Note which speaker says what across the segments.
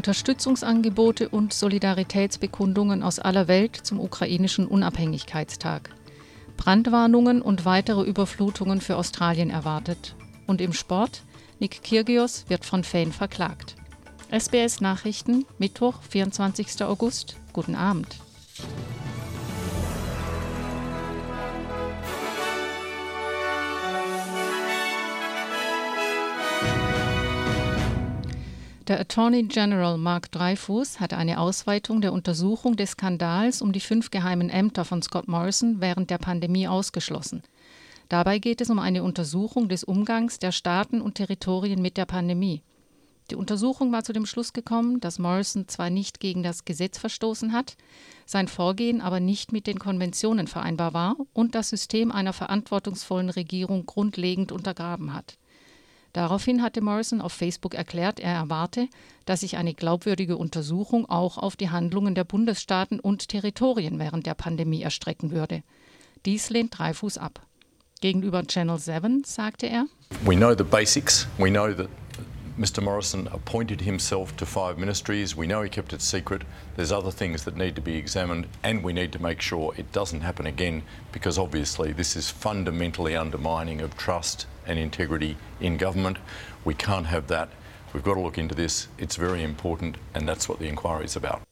Speaker 1: Unterstützungsangebote und Solidaritätsbekundungen aus aller Welt zum ukrainischen Unabhängigkeitstag. Brandwarnungen und weitere Überflutungen für Australien erwartet. Und im Sport, Nick Kyrgios wird von Fan verklagt. SBS Nachrichten, Mittwoch, 24. August. Guten Abend. Der Attorney General Mark Dreyfus hat eine Ausweitung der Untersuchung des Skandals um die fünf geheimen Ämter von Scott Morrison während der Pandemie ausgeschlossen. Dabei geht es um eine Untersuchung des Umgangs der Staaten und Territorien mit der Pandemie. Die Untersuchung war zu dem Schluss gekommen, dass Morrison zwar nicht gegen das Gesetz verstoßen hat, sein Vorgehen aber nicht mit den Konventionen vereinbar war und das System einer verantwortungsvollen Regierung grundlegend untergraben hat. Daraufhin hatte Morrison auf Facebook erklärt, er erwarte, dass sich eine glaubwürdige Untersuchung auch auf die Handlungen der Bundesstaaten und Territorien während der Pandemie erstrecken würde. Dies lehnt Dreyfus ab. Gegenüber Channel 7 sagte er:
Speaker 2: We know the basics. We know that Mr. Morrison appointed himself to five ministries. We know he kept it secret. There's other things that need to be examined, and we need to make sure it doesn't happen again because obviously this is fundamentally undermining of trust and integrity in government. We can't have that. We've got to look into this. It's very important, and that's what the inquiry is about.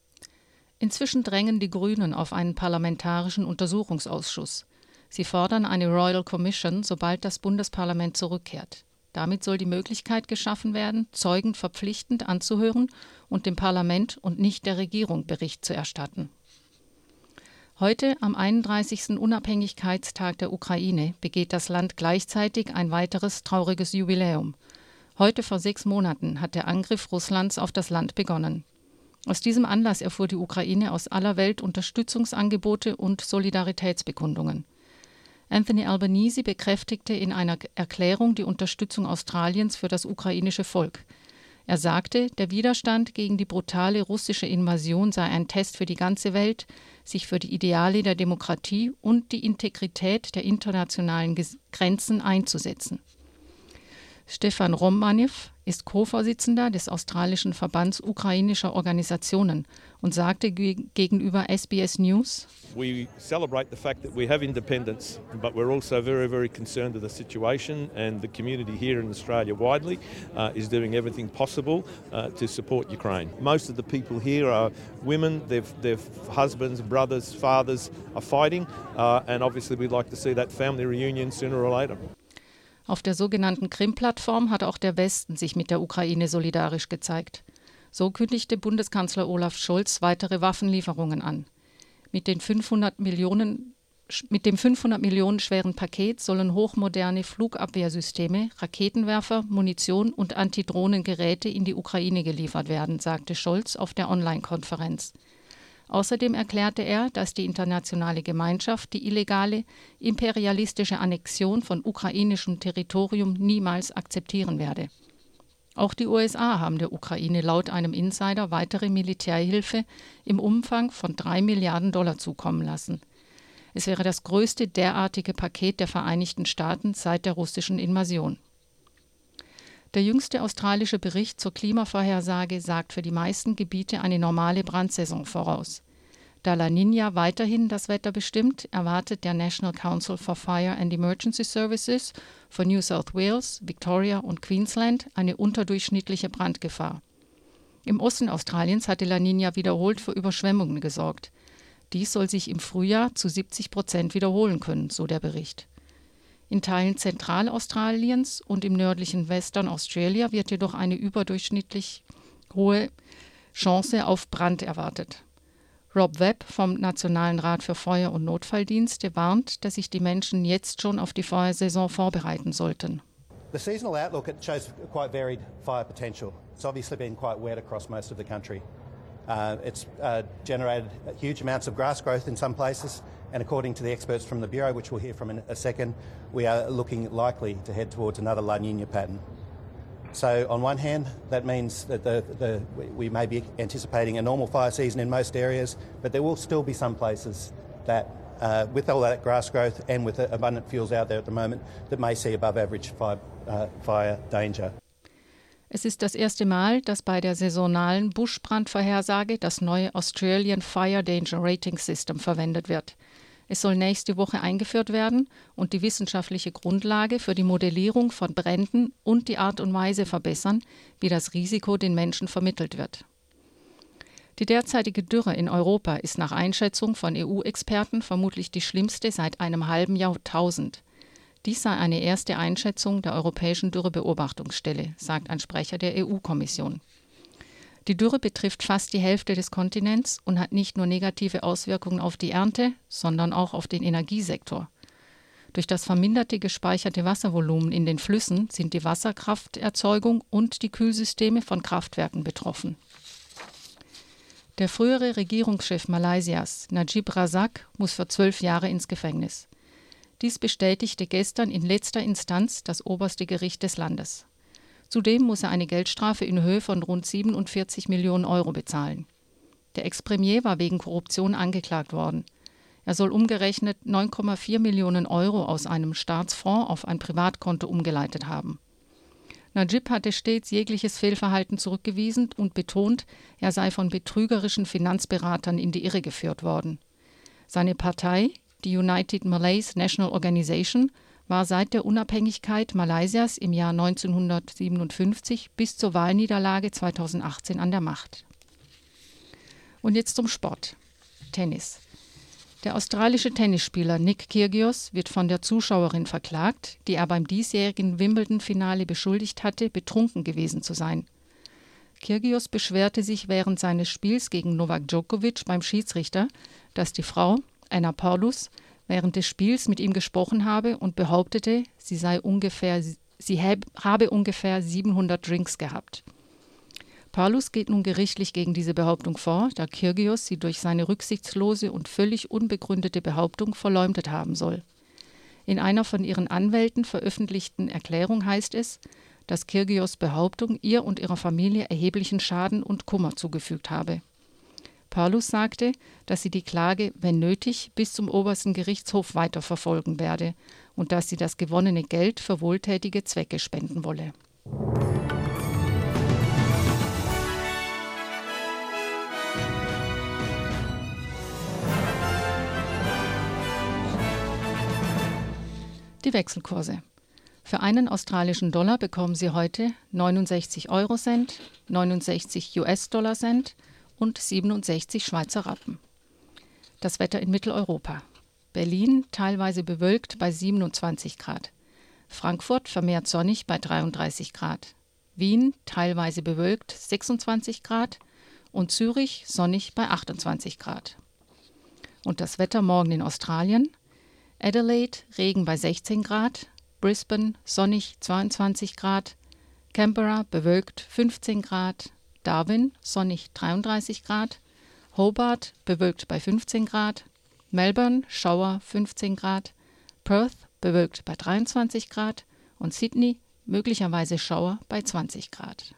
Speaker 1: Inzwischen drängen die Grünen auf einen parlamentarischen Untersuchungsausschuss. Sie fordern eine Royal Commission, sobald das Bundesparlament zurückkehrt. Damit soll die Möglichkeit geschaffen werden, Zeugen verpflichtend anzuhören und dem Parlament und nicht der Regierung Bericht zu erstatten. Heute, am 31. Unabhängigkeitstag der Ukraine, begeht das Land gleichzeitig ein weiteres trauriges Jubiläum. Heute vor sechs Monaten hat der Angriff Russlands auf das Land begonnen. Aus diesem Anlass erfuhr die Ukraine aus aller Welt Unterstützungsangebote und Solidaritätsbekundungen. Anthony Albanese bekräftigte in einer Erklärung die Unterstützung Australiens für das ukrainische Volk. Er sagte, der Widerstand gegen die brutale russische Invasion sei ein Test für die ganze Welt, sich für die Ideale der Demokratie und die Integrität der internationalen Grenzen einzusetzen. Stefan Romanew ist Co-Vorsitzender des australischen Verbands ukrainischer Organisationen und sagte gegenüber SBS News:
Speaker 3: We celebrate the fact that we have independence, but we're also very, very concerned with the situation, and the community here in Australia widely uh, is doing everything possible uh, to support Ukraine. Most of the people here are women, their, their husbands, brothers, fathers are fighting, uh, and obviously we'd like to see that family reunion sooner or later.
Speaker 1: Auf der sogenannten Krim-Plattform hat auch der Westen sich mit der Ukraine solidarisch gezeigt. So kündigte Bundeskanzler Olaf Scholz weitere Waffenlieferungen an. Mit, den 500 Millionen, mit dem 500 Millionen schweren Paket sollen hochmoderne Flugabwehrsysteme, Raketenwerfer, Munition und Antidrohnengeräte in die Ukraine geliefert werden, sagte Scholz auf der Online-Konferenz. Außerdem erklärte er, dass die internationale Gemeinschaft die illegale, imperialistische Annexion von ukrainischem Territorium niemals akzeptieren werde. Auch die USA haben der Ukraine laut einem Insider weitere Militärhilfe im Umfang von drei Milliarden Dollar zukommen lassen. Es wäre das größte derartige Paket der Vereinigten Staaten seit der russischen Invasion. Der jüngste australische Bericht zur Klimavorhersage sagt für die meisten Gebiete eine normale Brandsaison voraus. Da La Nina weiterhin das Wetter bestimmt, erwartet der National Council for Fire and Emergency Services für New South Wales, Victoria und Queensland eine unterdurchschnittliche Brandgefahr. Im Osten Australiens hatte La Nina wiederholt für Überschwemmungen gesorgt. Dies soll sich im Frühjahr zu 70 Prozent wiederholen können, so der Bericht. In Teilen Zentralaustraliens und im nördlichen Western Australia wird jedoch eine überdurchschnittlich hohe Chance auf Brand erwartet. Rob Webb vom Nationalen Rat für Feuer- und Notfalldienste warnt, dass sich die Menschen jetzt schon auf die Feuersaison vorbereiten sollten.
Speaker 4: The seasonal outlook shows quite varied fire potential. It's obviously been quite wet across most of the country. Uh, it's uh, generated huge amounts of grass growth in some places. And according to the experts from the Bureau, which we'll hear from in a second, we are looking likely to head towards another La Nina pattern. So, on one hand, that means that the, the, we may be anticipating a normal fire season in most areas, but there will still be some places that, uh, with all that grass growth and with abundant fuels out there at the moment, that may see above average fire, uh, fire danger.
Speaker 1: Es ist das erste Mal, dass bei der saisonalen Buschbrandvorhersage das neue Australian Fire Danger Rating System verwendet wird. Es soll nächste Woche eingeführt werden und die wissenschaftliche Grundlage für die Modellierung von Bränden und die Art und Weise verbessern, wie das Risiko den Menschen vermittelt wird. Die derzeitige Dürre in Europa ist nach Einschätzung von EU-Experten vermutlich die schlimmste seit einem halben Jahrtausend. Dies sei eine erste Einschätzung der Europäischen Dürrebeobachtungsstelle, sagt ein Sprecher der EU-Kommission. Die Dürre betrifft fast die Hälfte des Kontinents und hat nicht nur negative Auswirkungen auf die Ernte, sondern auch auf den Energiesektor. Durch das verminderte gespeicherte Wasservolumen in den Flüssen sind die Wasserkrafterzeugung und die Kühlsysteme von Kraftwerken betroffen. Der frühere Regierungschef Malaysias, Najib Razak, muss für zwölf Jahre ins Gefängnis. Dies bestätigte gestern in letzter Instanz das oberste Gericht des Landes. Zudem muss er eine Geldstrafe in Höhe von rund 47 Millionen Euro bezahlen. Der Ex-Premier war wegen Korruption angeklagt worden. Er soll umgerechnet 9,4 Millionen Euro aus einem Staatsfonds auf ein Privatkonto umgeleitet haben. Najib hatte stets jegliches Fehlverhalten zurückgewiesen und betont, er sei von betrügerischen Finanzberatern in die Irre geführt worden. Seine Partei, die United Malays National Organization war seit der Unabhängigkeit Malaysias im Jahr 1957 bis zur Wahlniederlage 2018 an der Macht. Und jetzt zum Sport. Tennis. Der australische Tennisspieler Nick Kyrgios wird von der Zuschauerin verklagt, die er beim diesjährigen Wimbledon-Finale beschuldigt hatte, betrunken gewesen zu sein. Kyrgios beschwerte sich während seines Spiels gegen Novak Djokovic beim Schiedsrichter, dass die Frau, Anna Paulus, während des Spiels mit ihm gesprochen habe und behauptete, sie sei ungefähr, sie habe ungefähr 700 Drinks gehabt. Paulus geht nun gerichtlich gegen diese Behauptung vor, da Kyrgios sie durch seine rücksichtslose und völlig unbegründete Behauptung verleumdet haben soll. In einer von ihren Anwälten veröffentlichten Erklärung heißt es, dass Kyrgios Behauptung ihr und ihrer Familie erheblichen Schaden und Kummer zugefügt habe. Paulus sagte, dass sie die Klage, wenn nötig, bis zum obersten Gerichtshof weiterverfolgen werde und dass sie das gewonnene Geld für wohltätige Zwecke spenden wolle. Die Wechselkurse. Für einen australischen Dollar bekommen Sie heute 69 Euro Cent, 69 US-Dollar Cent, und 67 Schweizer Rappen. Das Wetter in Mitteleuropa. Berlin teilweise bewölkt bei 27 Grad. Frankfurt vermehrt sonnig bei 33 Grad. Wien teilweise bewölkt 26 Grad und Zürich sonnig bei 28 Grad. Und das Wetter morgen in Australien. Adelaide Regen bei 16 Grad, Brisbane sonnig 22 Grad, Canberra bewölkt 15 Grad, Darwin sonnig 33 Grad, Hobart bewölkt bei 15 Grad, Melbourne Schauer 15 Grad, Perth bewölkt bei 23 Grad. Und Sydney möglicherweise Schauer bei 20 Grad.